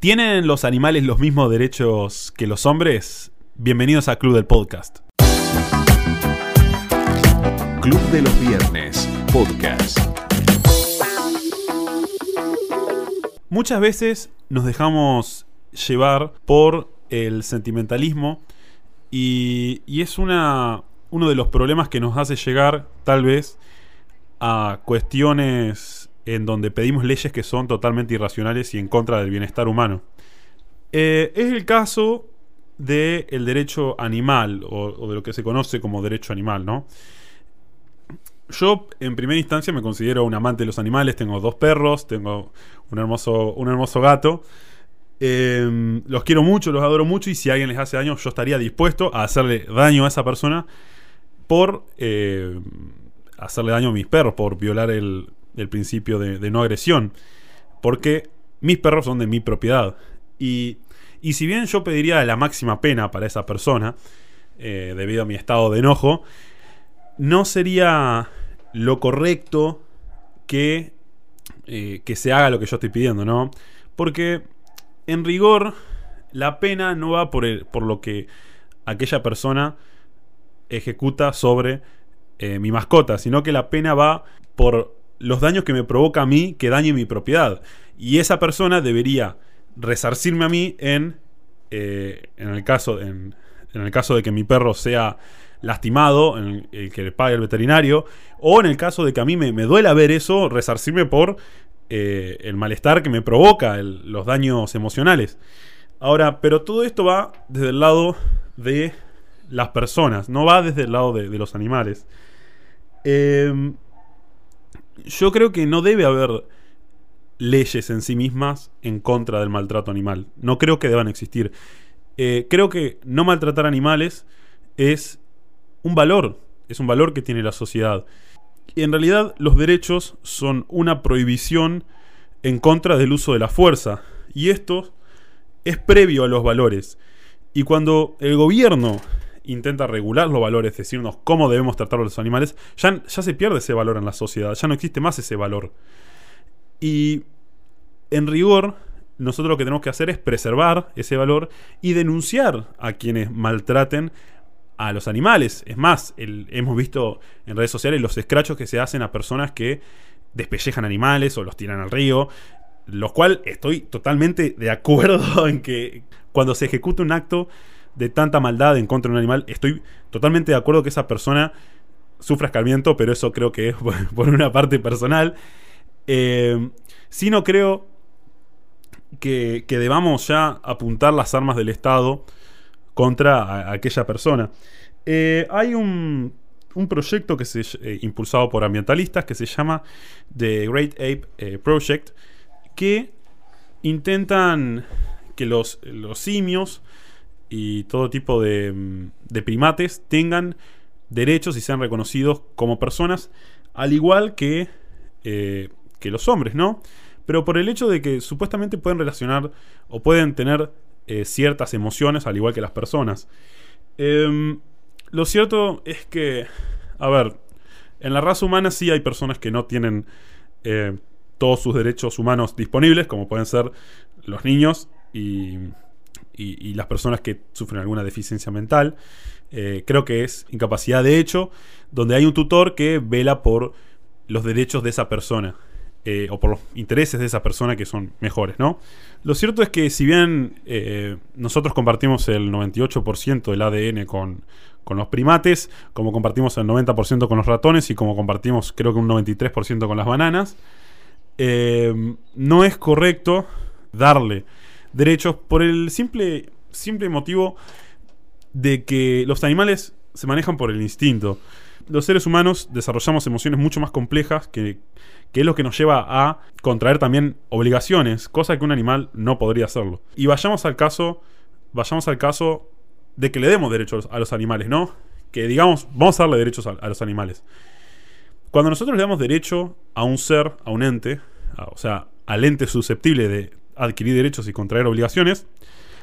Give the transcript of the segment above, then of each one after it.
¿Tienen los animales los mismos derechos que los hombres? Bienvenidos a Club del Podcast. Club de los Viernes, podcast. Muchas veces nos dejamos llevar por el sentimentalismo y, y es una, uno de los problemas que nos hace llegar tal vez a cuestiones en donde pedimos leyes que son totalmente irracionales y en contra del bienestar humano. Eh, es el caso del derecho animal, o, de lo que se conoce como derecho animal, ¿no? Yo, en primera instancia, me considero un amante de los animales. Tengo dos perros, tengo un hermoso, un hermoso gato. Em, los quiero mucho, los adoro mucho. Y si alguien les hace daño, yo estaría dispuesto a hacerle daño a esa persona por eh, hacerle daño a mis perros, por violar el, el principio de, no agresión. Porque mis perros son de mi propiedad. Y, y si bien yo pediría la máxima pena para esa persona, eh, debido a mi estado de enojo, no sería lo correcto que, eh, que se haga lo que yo estoy pidiendo, ¿no? Porque en rigor la pena no va por, el, por lo que aquella persona ejecuta sobre eh, mi mascota, sino que la pena va por los daños que me provoca a mí que dañe mi propiedad. Y esa persona debería resarcirme a mí en, eh, en, el caso, en, el caso de que mi perro sea lastimado, en el, que le pague el veterinario, o en el caso de que a mí me, me duela ver eso, resarcirme por eh, el malestar que me provoca, los daños emocionales. Ahora, pero todo esto va desde el lado de las personas, no va desde el lado de, de los animales. Eh, yo creo que no debe haber leyes en sí mismas en contra del maltrato animal. No creo que deban existir. Eh, creo que no maltratar animales es un valor, es un valor que tiene la sociedad. Y en realidad los derechos son una prohibición en contra del uso de la fuerza. Y esto es previo a los valores. Y cuando el gobierno intenta regular los valores, decirnos cómo debemos tratar a los animales, ya, ya se pierde ese valor en la sociedad, ya no existe más ese valor. Y en rigor, nosotros lo que tenemos que hacer es preservar ese valor y denunciar a quienes maltraten a los animales. Es más, hemos visto en redes sociales los escrachos que se hacen a personas que despellejan animales o los tiran al río. Lo cual estoy totalmente de acuerdo en que cuando se ejecuta un acto de tanta maldad en contra de un animal. Estoy totalmente de acuerdo que esa persona sufra escarmiento, pero eso creo que es por una parte personal. Eh, si no creo que, debamos ya apuntar las armas del Estado contra aquella persona. Eh, hay un, un, proyecto que se eh, impulsado por ambientalistas que se llama The Great Ape Project, que intentan que los, los simios y todo tipo de, mm, de primates tengan derechos y sean reconocidos como personas, al igual que, eh, que los hombres, ¿no? Pero por el hecho de que supuestamente pueden relacionar o pueden tener eh, ciertas emociones, al igual que las personas. Em, lo cierto es que, a ver, en la raza humana sí hay personas que no tienen eh, todos sus derechos humanos disponibles, como pueden ser los niños y y, las personas que sufren alguna deficiencia mental. Eh, creo que es incapacidad de hecho, donde hay un tutor que vela por los derechos de esa persona. Eh, o por los intereses de esa persona que son mejores, ¿no? Lo cierto es que si bien eh, nosotros compartimos el 98% del ADN con, con, los primates, como compartimos el 90% con los ratones y como compartimos creo que un 93% con las bananas, no es correcto darle derechos por el simple, simple motivo de que los animales se manejan por el instinto. Los seres humanos desarrollamos emociones mucho más complejas que, que es lo que nos lleva a contraer también obligaciones, cosa que un animal no podría hacerlo. Y vayamos al caso, vayamos al caso de que le demos derechos a los animales, ¿no? Que digamos, vamos a darle derechos a, los animales. Cuando nosotros le damos derecho a un ser, a un ente, o sea, al ente susceptible de adquirir derechos y contraer obligaciones,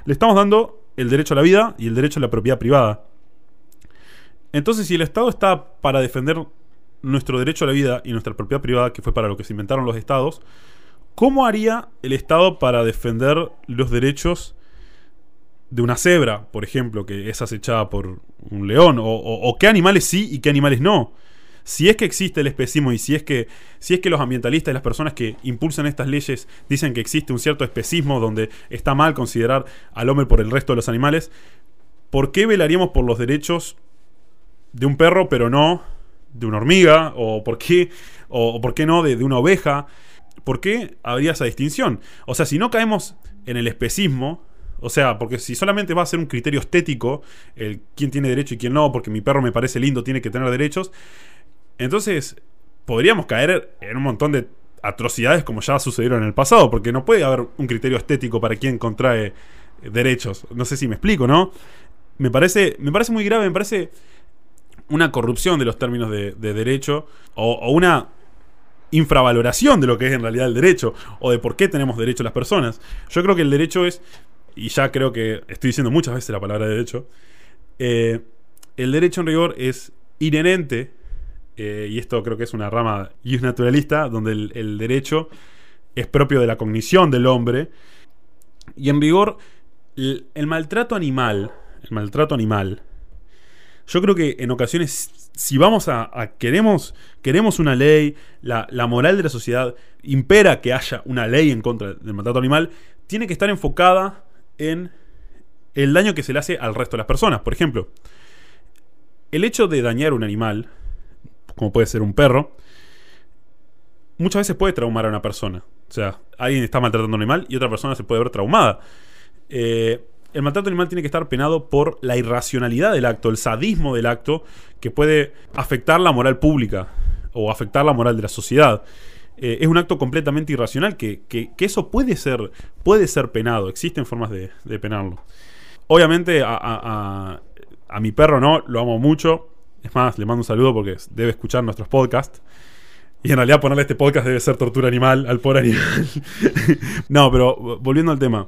le estamos dando el derecho a la vida y el derecho a la propiedad privada. Entonces, si el Estado está para defender nuestro derecho a la vida y nuestra propiedad privada, que fue para lo que se inventaron los estados, ¿cómo haría el Estado para defender los derechos de una cebra, por ejemplo, que es acechada por un león? O, o- qué animales sí y qué animales no? Si es que existe el especismo y si es que, si es que los ambientalistas y las personas que impulsan estas leyes dicen que existe un cierto especismo donde está mal considerar al hombre por el resto de los animales, ¿por qué velaríamos por los derechos de un perro pero no de una hormiga? ¿O por qué, o, por qué no de, de una oveja? ¿Por qué habría esa distinción? O sea, si no caemos en el especismo, o sea, porque si solamente va a ser un criterio estético, el quién tiene derecho y quién no, porque mi perro me parece lindo, tiene que tener derechos, entonces podríamos caer en un montón de atrocidades como ya sucedieron en el pasado, porque no puede haber un criterio estético para quien contrae derechos. No sé si me explico, ¿no? Me parece, me parece muy grave, me parece una corrupción de los términos de, de derecho o, una infravaloración de lo que es en realidad el derecho o de por qué tenemos derecho las personas. Yo creo que el derecho es, y ya creo que estoy diciendo muchas veces la palabra derecho, eh, el derecho en rigor es inherente, eh, y esto creo que es una rama naturalista, donde el, derecho es propio de la cognición del hombre, y en rigor el, el maltrato animal, el maltrato animal, yo creo que en ocasiones, si vamos a, a- queremos, queremos una ley, la, la moral de la sociedad impera que haya una ley en contra del maltrato animal, tiene que estar enfocada en el daño que se le hace al resto de las personas. Por ejemplo, el hecho de dañar un animal, como puede ser un perro, muchas veces puede traumar a una persona. O sea, alguien está maltratando a un animal y otra persona se puede ver traumada. Eh, el maltrato animal tiene que estar penado por la irracionalidad del acto, el sadismo del acto, que puede afectar la moral pública o afectar la moral de la sociedad. Eh, es un acto completamente irracional que, eso puede ser, puede ser penado. Existen formas de, penarlo. Obviamente a mi perro no, lo amo mucho. Es más, le mando un saludo porque debe escuchar nuestros podcasts. Y en realidad ponerle este podcast debe ser tortura animal al pobre animal. no, pero volviendo al tema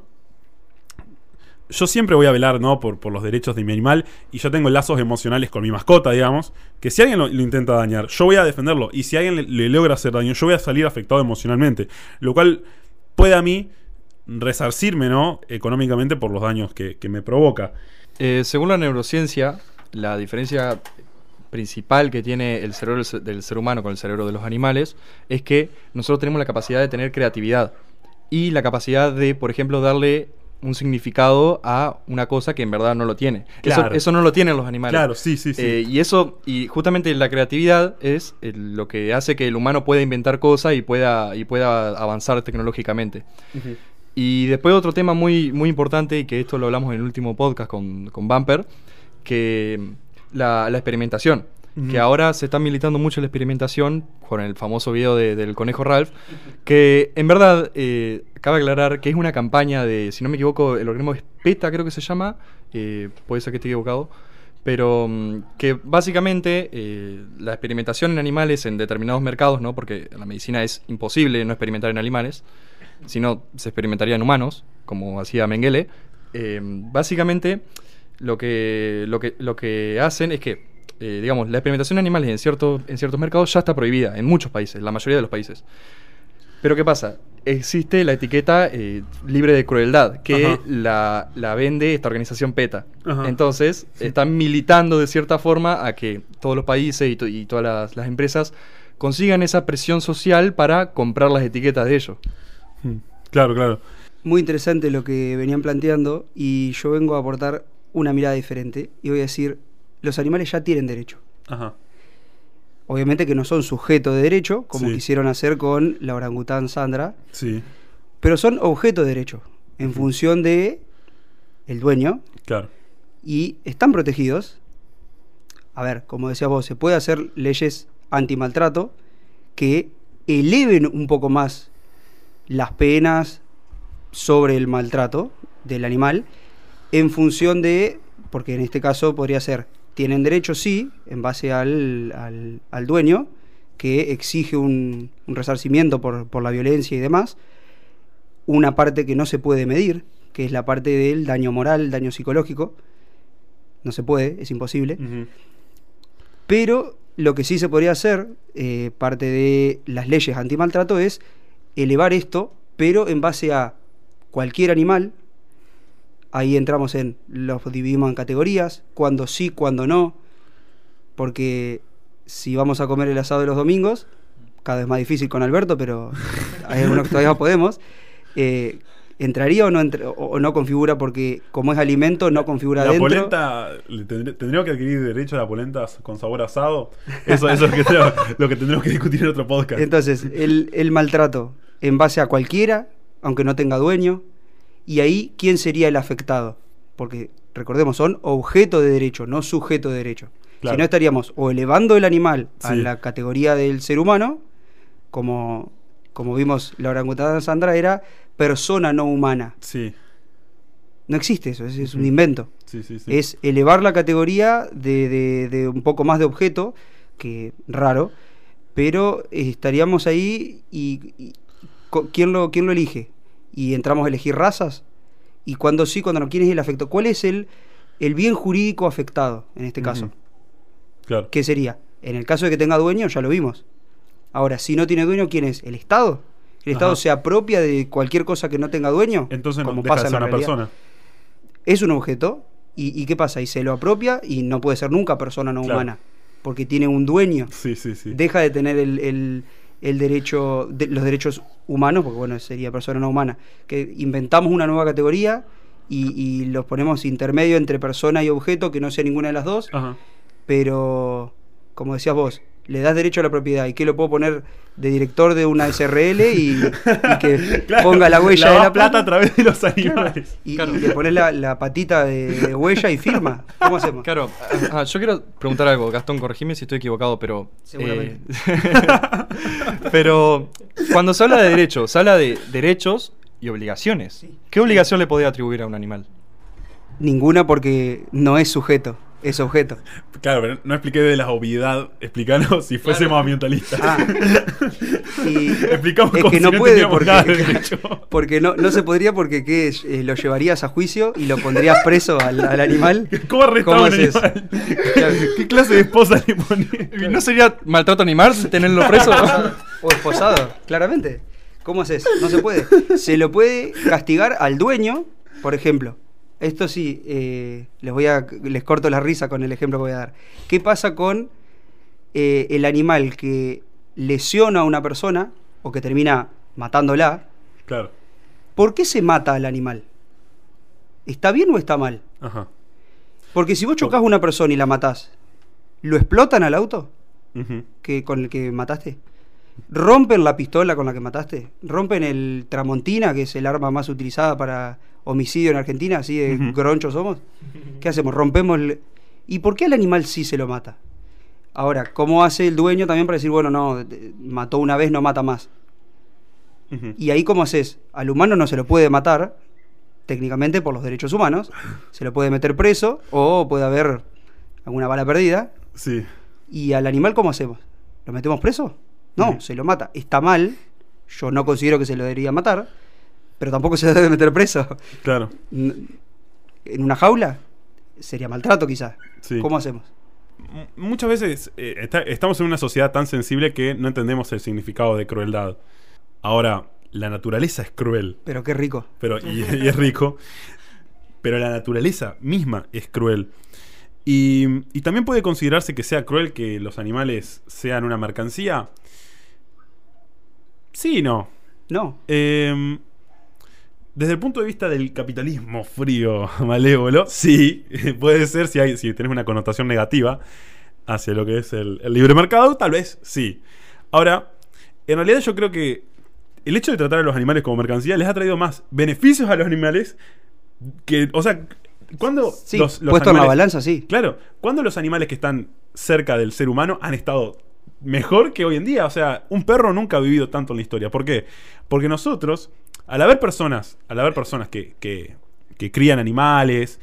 yo siempre voy a velar, ¿no? Por, por los derechos de mi animal. Y yo tengo lazos emocionales con mi mascota, digamos. Que si alguien lo, intenta dañar, yo voy a defenderlo. Y si alguien le, le logra hacer daño, yo voy a salir afectado emocionalmente. Lo cual puede a mí resarcirme, ¿no? Económicamente por los daños que, que me provoca. Eh, según la neurociencia, la diferencia principal que tiene el cerebro del se- del ser humano con el cerebro de los animales es que nosotros tenemos la capacidad de tener creatividad y la capacidad de, por ejemplo, darle un significado a una cosa que en verdad no lo tiene. Eso- Claro. Eso, no lo tienen los animales. Claro, sí, sí, sí. Eh, y eso, y justamente la creatividad es eh, lo que hace que el humano pueda inventar cosas y pueda, y pueda avanzar tecnológicamente. Y después otro tema muy, muy importante, y que esto lo hablamos en el último podcast con, con Bumper, que la, la experimentación. Que ahora se está militando mucho la experimentación con el famoso video de- del conejo Ralph, que en verdad, eh, cabe aclarar que es una campaña de, si no me equivoco, el organismo es PETA, creo que se llama, eh, puede ser que esté equivocado, pero mm, que básicamente eh, la experimentación en animales en determinados mercados, ¿no? porque en la medicina es imposible no experimentar en animales, sino se experimentaría en humanos, como hacía Mengele. Eh, básicamente, lo que, lo, que, lo que hacen es que, eh, digamos, la experimentación en animales en, ciertos en ciertos mercados ya está prohibida, en muchos países, la mayoría de los países. Pero ¿qué pasa? Existe la etiqueta eh, libre de crueldad, que la, la vende esta organización PETA. Ajá. Entonces, están militando de cierta forma a que todos los países y, to- y todas las, las empresas consigan esa presión social para comprar las etiquetas de ellos. Mm. Claro, claro. Muy interesante lo que venían planteando y yo vengo a aportar una mirada diferente y voy a decir, los animales ya tienen derecho. Ajá. Obviamente que no son sujetos de derecho, como Sí. quisieron hacer con la orangután Sandra, Sí, pero son objeto de derecho en función de el dueño claro. y están protegidos. A ver, como decías vos, se puede hacer leyes antimaltrato que eleven un poco más las penas sobre el maltrato del animal en función de, porque en este caso podría ser, tienen derecho sí, en base al, al- al dueño, que exige un, un resarcimiento por, por la violencia y demás, una parte que no se puede medir, que es la parte del daño moral, daño psicológico, no se puede, es imposible. Pero lo que sí se podría hacer, eh, parte de las leyes antimaltrato, es elevar esto pero en base a cualquier animal, ahí entramos en, los dividimos en categorías, cuando sí, cuando no, porque si vamos a comer el asado de los domingos, cada vez más difícil con Alberto, pero hay algunos que todavía podemos, eh, ¿entraría o no, entra- o, no configura? Porque como es alimento, no configura La dentro. polenta, ¿tendríamos que adquirir derecho a la polenta con sabor asado? Eso, eso es lo que, tenemos- lo que tendremos que discutir en otro podcast. Entonces, el, el maltrato en base a cualquiera, aunque no tenga dueño, y ahí, ¿quién sería el afectado? Porque, recordemos, son objeto de derecho, no sujeto de derecho. Claro. Si no, estaríamos o elevando el animal a la categoría del ser humano, como, como vimos la orangutana Sandra, era persona no humana. Sí, No existe eso, es, es un invento. sí, sí. sí. Es elevar la categoría de, de- de un poco más de objeto, que raro, pero estaríamos ahí y, y ¿quién, lo, ¿quién lo elige? Y entramos a elegir razas. Y cuando sí, cuando no, ¿quién es el afecto? ¿Cuál es el, el bien jurídico afectado en este caso? Claro. ¿Qué sería? En el caso de que tenga dueño, ya lo vimos. Ahora, si no tiene dueño, ¿quién es? ¿El Estado? ¿El Estado Ajá. se apropia de cualquier cosa que no tenga dueño? Entonces no Como deja pasa de ser una realidad. persona. es un objeto y, y ¿qué pasa? Y se lo apropia y no puede ser nunca persona no Claro. humana porque tiene un dueño. Sí, sí, sí. Deja de tener el, el- el derecho, de- los derechos humanos, porque bueno, sería persona no humana. Que inventamos una nueva categoría y, y los ponemos intermedio entre persona y objeto, que no sea ninguna de las dos, Ajá. pero como decías vos, le das derecho a la propiedad y que lo puedo poner de director de una SRL y, y que Claro, ponga la huella de lavas la plata plata a través de los animales. y, Claro. y le pones la, la patita de, de huella y firma. ¿Cómo hacemos? Claro, ah, yo quiero preguntar algo, Gastón, corregime si estoy equivocado, pero... Seguramente. eh, pero cuando se habla de derechos, se habla de derechos y obligaciones. Sí. ¿Qué obligación le podría atribuir a un animal? Ninguna porque no es sujeto, es objeto. Claro, pero no expliqué de la obviedad. Explicanos si fuésemos ambientalistas. Ah. Y Explicamos es que si no puede porque, nada porque no, no se podría porque ¿qué? Eh, lo llevarías a juicio y lo pondrías preso al, al animal. ¿Cómo arrestamos ¿Cómo un haces? animal? Claro. ¿Qué clase de esposa le ponés? ¿No sería maltrato animal tenerlo preso? O esposado, claramente. ¿Cómo haces? No se puede. Se lo puede castigar al dueño, por ejemplo. Esto sí, eh, les voy a les corto la risa con el ejemplo que voy a dar. ¿Qué pasa con eh, el animal que lesiona a una persona o que termina matándola? Claro. ¿Por qué se mata al animal? ¿Está bien o está mal? Ajá. Porque si vos chocas a una persona y la matás, ¿lo explotan al auto que, con el que mataste? ¿Rompen la pistola con la que mataste? ¿Rompen el Tramontina, que es el arma más utilizada para homicidio en Argentina? Así de Ujú. gronchos somos. ¿Qué hacemos? Rompemos el... ¿Y por qué al animal sí se lo mata? Ahora, ¿cómo hace el dueño también para decir, bueno, no, mató una vez, no mata más? Y ahí, ¿cómo haces? Al humano no se lo puede matar, técnicamente por los derechos humanos, se lo puede meter preso o puede haber alguna bala perdida. Sí. ¿Y al animal cómo hacemos? ¿Lo metemos preso? No, se lo mata. Está mal, yo no considero que se lo debería matar, pero tampoco se debe meter preso. Claro. ¿En una jaula? Sería maltrato quizás. Sí. ¿Cómo hacemos? M- Muchas veces eh, está- estamos en una sociedad tan sensible que no entendemos el significado de crueldad. Ahora, la naturaleza es cruel, Pero qué rico. pero y, y es rico. Pero la naturaleza misma es cruel. Y, y también puede considerarse que sea cruel que los animales sean una mercancía. Sí y no. No. Eh, desde el punto de vista del capitalismo frío, malévolo, sí, puede ser si, hay, si tenés una connotación negativa hacia lo que es el, el libre mercado, tal vez sí. Ahora, en realidad yo creo que el hecho de tratar a los animales como mercancía les ha traído más beneficios a los animales que, o sea, cuando Sí, los, los puesto en la balanza, sí. Claro, cuando los animales que están cerca del ser humano han estado mejor que hoy en día. O sea, un perro nunca ha vivido tanto en la historia. ¿Por qué? Porque nosotros, al haber personas, al haber personas que, que- crían animales,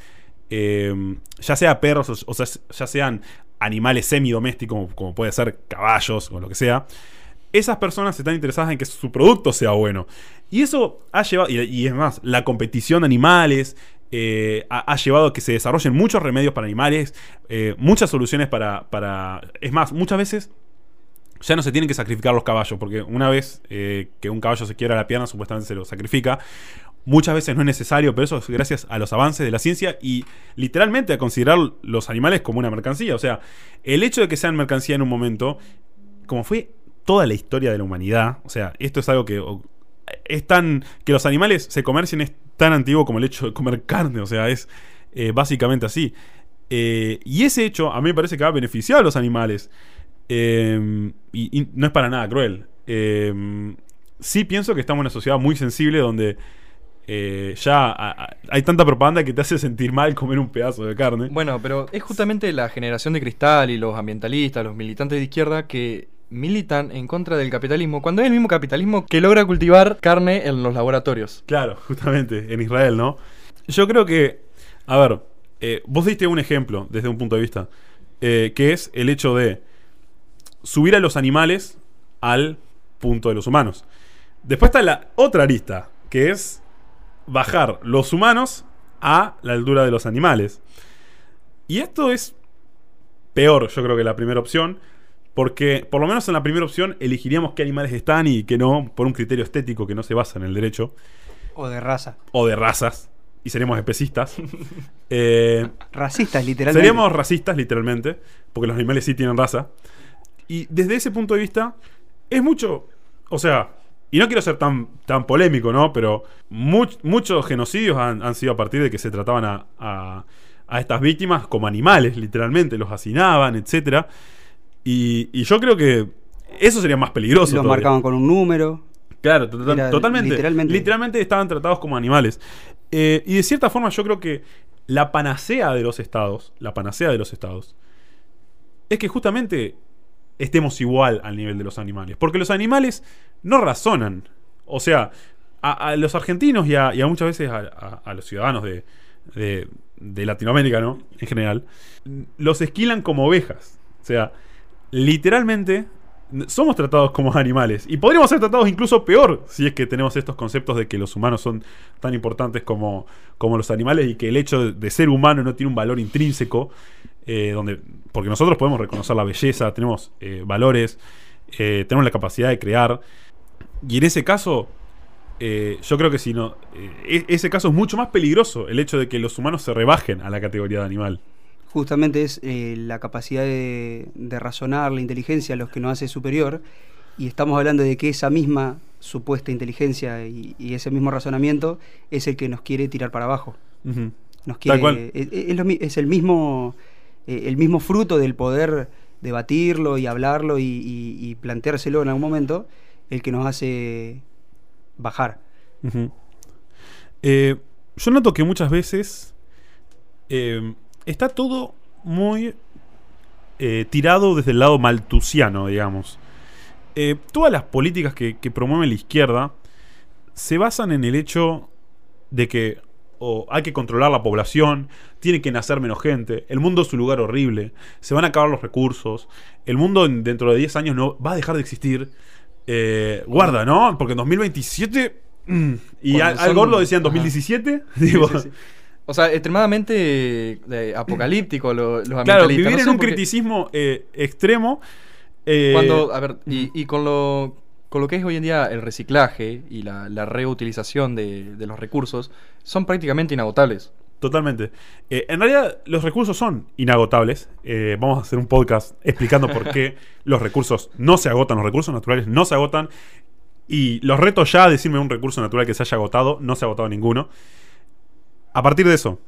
eh, ya sea perros o, sea, ya sean animales semidomésticos, como, como puede ser caballos o lo que sea, esas personas están interesadas en que su producto sea bueno. Y eso ha llevado, y, es más, la competición de animales eh, ha, ha llevado a que se desarrollen muchos remedios para animales, eh, muchas soluciones para, para... Es más, muchas veces ya no se tienen que sacrificar los caballos, porque una vez eh, que un caballo se quiebra la pierna, supuestamente se lo sacrifica. Muchas veces no es necesario, pero eso es gracias a los avances de la ciencia y literalmente a considerar los animales como una mercancía. O sea, el hecho de que sean mercancía en un momento, como fue toda la historia de la humanidad, o sea, esto es algo que es tan. que los animales se comercien es tan antiguo como el hecho de comer carne, o sea, es eh, básicamente así. Eh, y ese hecho a mí me parece que ha beneficiado a los animales. Eh, y, y no es para nada cruel. Eh, sí pienso que estamos en una sociedad muy sensible donde eh, ya a- a- hay tanta propaganda que te hace sentir mal comer un pedazo de carne. Bueno, pero es justamente la generación de cristal y los ambientalistas, los militantes de izquierda que militan en contra del capitalismo, cuando es el mismo capitalismo que logra cultivar carne en los laboratorios. Claro, justamente, en Israel, ¿no? Yo creo que, a ver, eh, vos diste un ejemplo desde un punto de vista, eh, que es el hecho de subir a los animales al punto de los humanos. Después está la otra arista, que es bajar los humanos a la altura de los animales. Y esto es peor, yo creo que la primera opción, porque por lo menos en la primera opción elegiríamos qué animales están y qué no, por un criterio estético que no se basa en el derecho, O de raza. o de razas, y seríamos especistas. Eh, Racistas, literalmente. Seríamos racistas, literalmente, porque los animales sí tienen raza. Y desde ese punto de vista, es mucho. O sea, y no quiero ser tan, tan polémico, ¿no? Pero much- muchos genocidios han, han sido a partir de que se trataban a, a- a estas víctimas como animales, literalmente, los hacinaban, etc. Y, y yo creo que eso sería más peligroso. Los todavía. marcaban con un número. Claro, to- to- Era totalmente. literalmente. Literalmente. estaban tratados como animales. Eh, y de cierta forma yo creo que la panacea de los estados, la panacea de los estados, es que justamente estemos igual al nivel de los animales. Porque los animales no razonan. O sea, a, los argentinos y a, muchas veces a, los ciudadanos de, de- de Latinoamérica, ¿no? En general, los esquilan como ovejas. O sea, literalmente somos tratados como animales. Y podríamos ser tratados incluso peor si es que tenemos estos conceptos de que los humanos son tan importantes como, como los animales y que el hecho de ser humano no tiene un valor intrínseco. Eh, donde, porque nosotros podemos reconocer la belleza, tenemos eh, valores, eh, tenemos la capacidad de crear. Y en ese caso, yo creo que si no. e- ese caso es mucho más peligroso, el hecho de que los humanos se rebajen a la categoría de animal. Justamente es la capacidad de, de razonar, la inteligencia, los que nos hace superior. Y estamos hablando de que esa misma supuesta inteligencia y, y ese mismo razonamiento es el que nos quiere tirar para abajo. Nos quiere, cual. Es, es lo es el mismo eh, el mismo fruto del poder debatirlo y hablarlo y, y- planteárselo en algún momento el que nos hace bajar. Eh, yo noto que muchas veces eh, está todo muy tirado desde el lado maltusiano, digamos. Todas las políticas que, que promueve la izquierda se basan en el hecho de que o hay que controlar la población, tiene que nacer menos gente, el mundo es un lugar horrible, se van a acabar los recursos, el mundo en- dentro de 10 años no va a dejar de existir. Eh, guarda, ¿no? Porque en 2027... mm, y Al, Al son- Gore lo decía en Ajá. 2017. Sí, digo, sí, sí. O sea, extremadamente eh, apocalíptico lo- los Claro, vivir No en un criticismo eh, extremo. eh, Cuando, a ver, y, y con lo con lo que es hoy en día el reciclaje y la, la reutilización de, de los recursos, son prácticamente inagotables. Totalmente. Eh, en realidad, los recursos son inagotables. Eh, vamos a hacer un podcast explicando por qué los recursos no se agotan, los recursos naturales no se agotan. Y los reto ya a decirme un recurso natural que se haya agotado. No se ha agotado ninguno. A partir de eso,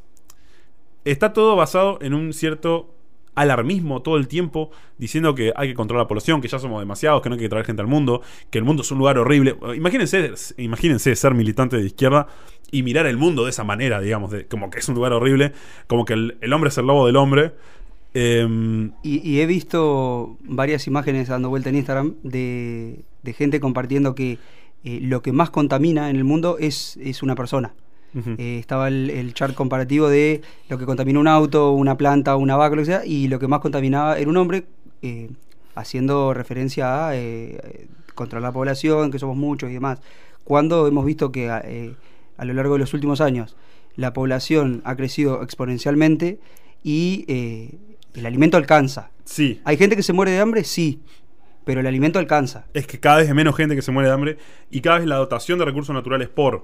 está todo basado en un cierto alarmismo todo el tiempo diciendo que hay que controlar la población, que ya somos demasiados, que no hay que traer gente al mundo, que el mundo es un lugar horrible. Imagínense, imagínense ser militante de izquierda y mirar el mundo de esa manera, digamos, de, como que es un lugar horrible, como que el, el hombre es el lobo del hombre. Em, Y, y he visto varias imágenes dando vuelta en Instagram de, de gente compartiendo que eh, lo que más contamina en el mundo es, es una persona. Eh, estaba el, el chart comparativo de lo que contamina un auto, una planta, una vaca, lo que sea, y lo que más contaminaba era un hombre, eh, haciendo referencia a eh, controlar la población, que somos muchos y demás. Cuando hemos visto que a, a lo largo de los últimos años la población ha crecido exponencialmente y el alimento alcanza. Sí, ¿Hay gente que se muere de hambre? Sí. pero el alimento alcanza. es que cada vez hay menos gente que se muere de hambre y cada vez la dotación de recursos naturales por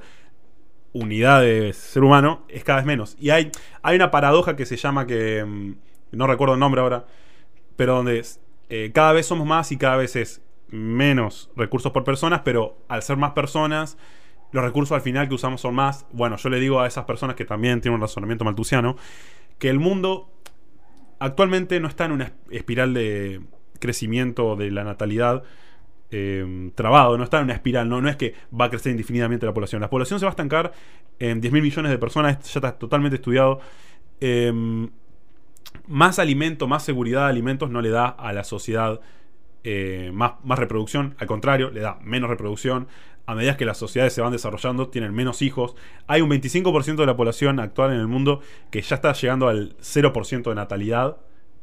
unidad de ser humano es cada vez menos. Y hay, hay una paradoja que se llama que. mm, No recuerdo el nombre ahora. Pero donde eh, cada vez somos más y cada vez es menos recursos por personas, pero al ser más personas, los recursos al final que usamos son más. Bueno, yo le digo a esas personas que también tienen un razonamiento maltusiano, que el mundo actualmente no está en una espiral de crecimiento de la natalidad eh, trabado, no está en una espiral, no, no es que va a crecer indefinidamente la población. La población se va a estancar en 10 mil millones de personas, ya está totalmente estudiado. Eh, más alimento, más seguridad de alimentos no le da a la sociedad eh, más, más reproducción, al contrario, le da menos reproducción. A medida que las sociedades se van desarrollando, tienen menos hijos. Hay un 25% de la población actual en el mundo que ya está llegando al 0% de natalidad.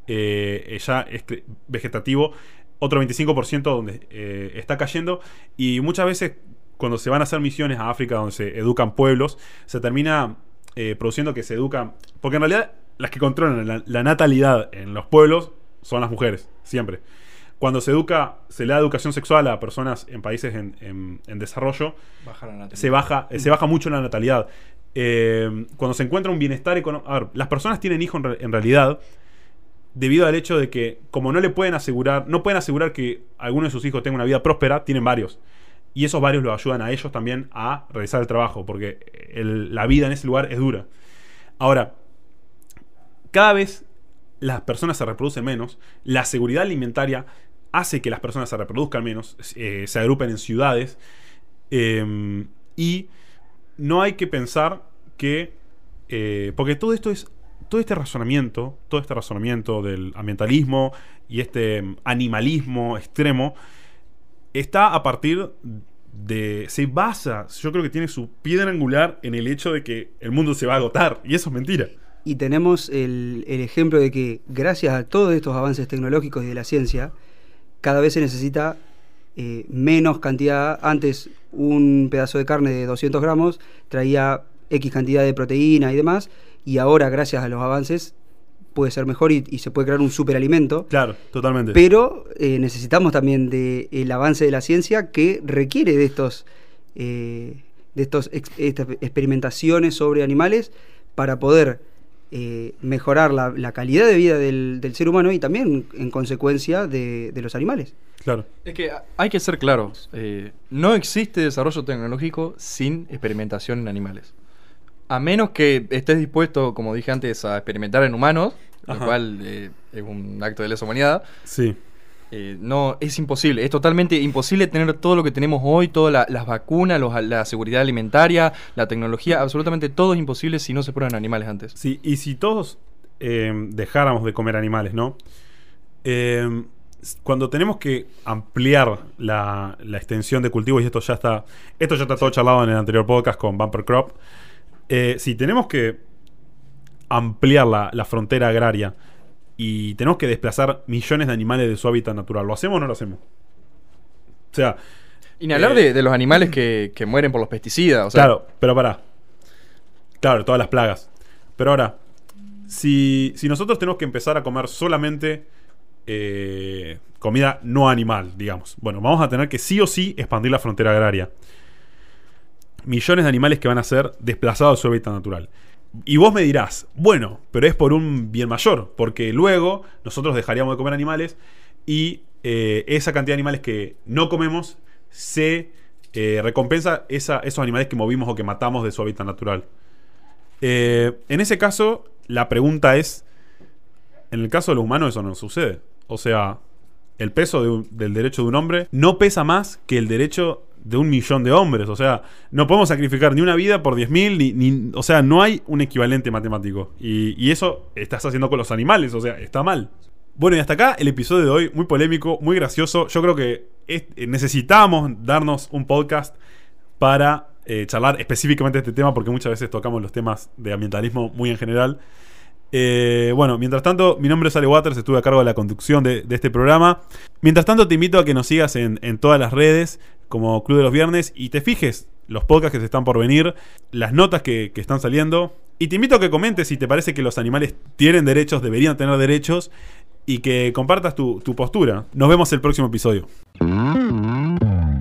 Eh, ya es vegetativo. Otro 25% donde eh, está cayendo. Y muchas veces, cuando se van a hacer misiones a África, donde se educan pueblos, se termina eh, produciendo que se educan. Porque en realidad, las que controlan la, la natalidad en los pueblos son las mujeres, siempre. Cuando se educa, se le da educación sexual a personas en países en, en- en desarrollo, se baja, eh, se baja mucho la natalidad. Eh, cuando se encuentra un bienestar económico. A ver, las personas tienen hijos en, re- en realidad debido al hecho de que, como no le pueden asegurar, no pueden asegurar que alguno de sus hijos tenga una vida próspera, tienen varios. Y esos varios los ayudan a ellos también a realizar el trabajo, porque la vida en ese lugar es dura. Ahora, cada vez las personas se reproducen menos, la seguridad alimentaria hace que las personas se reproduzcan menos, eh, se agrupen en ciudades, eh, y no hay que pensar que, eh, porque todo esto es, todo este razonamiento, todo este razonamiento del ambientalismo y este mm, animalismo extremo, está a partir de, se basa, yo creo que tiene su piedra angular en el hecho de que el mundo se va a agotar, y eso es mentira. Y tenemos el, ejemplo de que gracias a todos estos avances tecnológicos y de la ciencia, cada vez se necesita eh, menos cantidad. Antes un pedazo de carne de 200 gramos traía X cantidad de proteína y demás, y ahora gracias a los avances puede ser mejor y, y se puede crear un superalimento. Claro, totalmente. Pero eh, necesitamos también del avance de la ciencia que requiere de estos eh, de estos ex- estas experimentaciones sobre animales para poder eh, mejorar la, la calidad de vida del, del ser humano y también en consecuencia de, de los animales. claro. Es que hay que ser claros. eh, no existe desarrollo tecnológico sin experimentación en animales. A menos que estés dispuesto, como dije antes, a experimentar en humanos, Ajá. lo cual eh, es un acto de lesa humanidad. Sí. eh, no, es imposible. Es totalmente imposible tener todo lo que tenemos hoy, todas la- las vacunas, los- la seguridad alimentaria, la tecnología, absolutamente todo es imposible si no se prueban animales antes. Sí, y si todos eh, dejáramos de comer animales, ¿no? Eh, s- cuando tenemos que ampliar la, la extensión de cultivos, y esto ya está. Esto ya está todo charlado en el anterior podcast con Bumper Crop. Eh, si tenemos que ampliar la, la frontera agraria y tenemos que desplazar millones de animales de su hábitat natural, ¿lo hacemos o no lo hacemos? O sea, Y ni hablar Eh, de, de los animales que, que mueren por los pesticidas. O sea, claro, pero pará. Claro, todas las plagas. Pero ahora, si, si nosotros tenemos que empezar a comer solamente eh, comida no animal, digamos, bueno, vamos a tener que sí o sí expandir la frontera agraria. Millones de animales que van a ser desplazados de su hábitat natural. Y vos me dirás, bueno, pero es por un bien mayor, porque luego nosotros dejaríamos de comer animales y eh, esa cantidad de animales que no comemos se eh, recompensa esos animales que movimos o que matamos de su hábitat natural. Eh, en ese caso, la pregunta es, en el caso de los humanos eso no sucede. O sea, el peso del derecho de un hombre no pesa más que el derecho de un millón de hombres. O sea, no podemos sacrificar ni una vida por 10.000, ni, ni- o sea, no hay un equivalente matemático. Y, y eso estás haciendo con los animales, o sea, está mal. Bueno, y hasta acá el episodio de hoy, muy polémico, muy gracioso. Yo creo que es- necesitamos darnos un podcast para eh, charlar específicamente este tema, porque muchas veces tocamos los temas de ambientalismo muy en general. Eh, bueno, mientras tanto, mi nombre es Ale Waters, estuve a cargo de la conducción de, este programa. Mientras tanto, te invito a que nos sigas en todas las redes, como Club de los Viernes, y te fijes los podcasts que se están por venir, las notas que, que están saliendo. Y te invito a que comentes si te parece que los animales tienen derechos, deberían tener derechos, y que compartas tu, tu postura. Nos vemos el próximo episodio.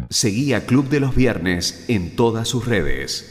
Seguí a Club de los Viernes en todas sus redes.